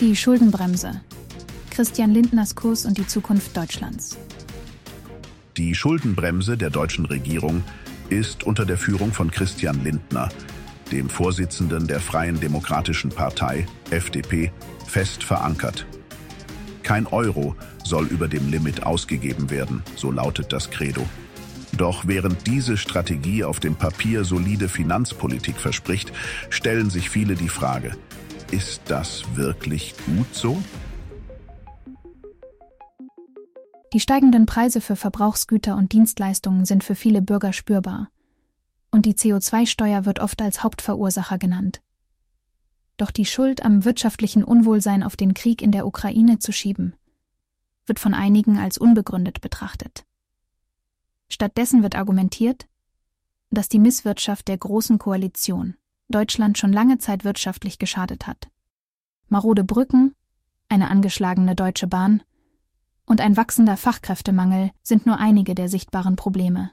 Die Schuldenbremse. Christian Lindners Kurs und die Zukunft Deutschlands. Die Schuldenbremse der deutschen Regierung ist unter der Führung von Christian Lindner, dem Vorsitzenden der Freien Demokratischen Partei, FDP, fest verankert. Kein Euro soll über dem Limit ausgegeben werden, so lautet das Credo. Doch während diese Strategie auf dem Papier solide Finanzpolitik verspricht, stellen sich viele die Frage, ist das wirklich gut so? Die steigenden Preise für Verbrauchsgüter und Dienstleistungen sind für viele Bürger spürbar. Und die CO2-Steuer wird oft als Hauptverursacher genannt. Doch die Schuld am wirtschaftlichen Unwohlsein auf den Krieg in der Ukraine zu schieben, wird von einigen als unbegründet betrachtet. Stattdessen wird argumentiert, dass die Misswirtschaft der Großen Koalition Deutschland schon lange Zeit wirtschaftlich geschadet hat. Marode Brücken, eine angeschlagene Deutsche Bahn und ein wachsender Fachkräftemangel sind nur einige der sichtbaren Probleme.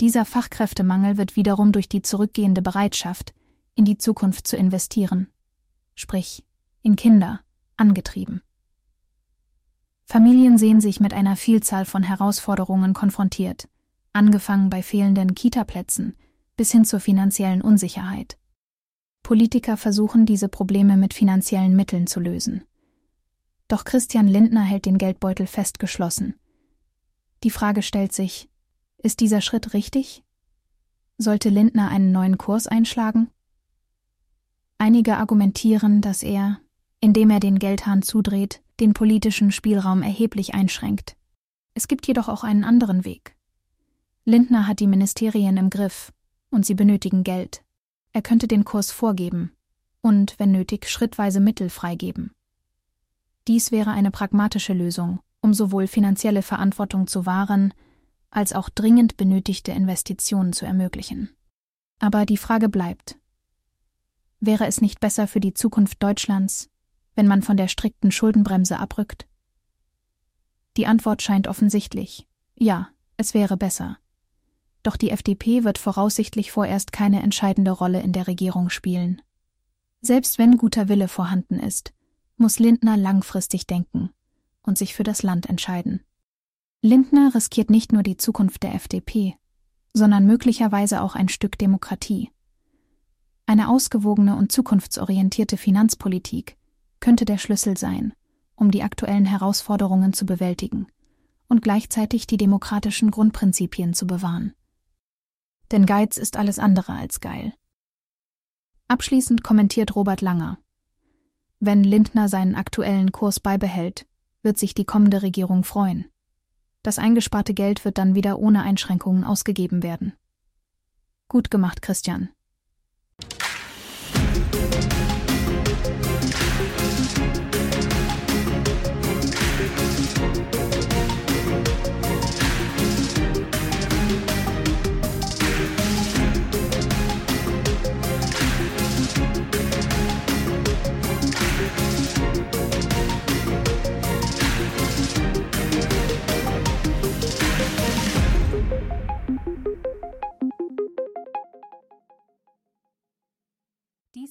Dieser Fachkräftemangel wird wiederum durch die zurückgehende Bereitschaft, in die Zukunft zu investieren, sprich in Kinder, angetrieben. Familien sehen sich mit einer Vielzahl von Herausforderungen konfrontiert, angefangen bei fehlenden Kitaplätzen bis hin zur finanziellen Unsicherheit. Politiker versuchen diese Probleme mit finanziellen Mitteln zu lösen. Doch Christian Lindner hält den Geldbeutel festgeschlossen. Die Frage stellt sich, ist dieser Schritt richtig? Sollte Lindner einen neuen Kurs einschlagen? Einige argumentieren, dass er, indem er den Geldhahn zudreht, den politischen Spielraum erheblich einschränkt. Es gibt jedoch auch einen anderen Weg. Lindner hat die Ministerien im Griff und sie benötigen Geld. Er könnte den Kurs vorgeben und, wenn nötig, schrittweise Mittel freigeben. Dies wäre eine pragmatische Lösung, um sowohl finanzielle Verantwortung zu wahren, als auch dringend benötigte Investitionen zu ermöglichen. Aber die Frage bleibt, wäre es nicht besser für die Zukunft Deutschlands, wenn man von der strikten Schuldenbremse abrückt? Die Antwort scheint offensichtlich. Ja, es wäre besser. Doch die FDP wird voraussichtlich vorerst keine entscheidende Rolle in der Regierung spielen. Selbst wenn guter Wille vorhanden ist, muss Lindner langfristig denken und sich für das Land entscheiden. Lindner riskiert nicht nur die Zukunft der FDP, sondern möglicherweise auch ein Stück Demokratie. Eine ausgewogene und zukunftsorientierte Finanzpolitik könnte der Schlüssel sein, um die aktuellen Herausforderungen zu bewältigen und gleichzeitig die demokratischen Grundprinzipien zu bewahren. Denn Geiz ist alles andere als geil. Abschließend kommentiert Robert Langer. Wenn Lindner seinen aktuellen Kurs beibehält, wird sich die kommende Regierung freuen. Das eingesparte Geld wird dann wieder ohne Einschränkungen ausgegeben werden. Gut gemacht, Christian.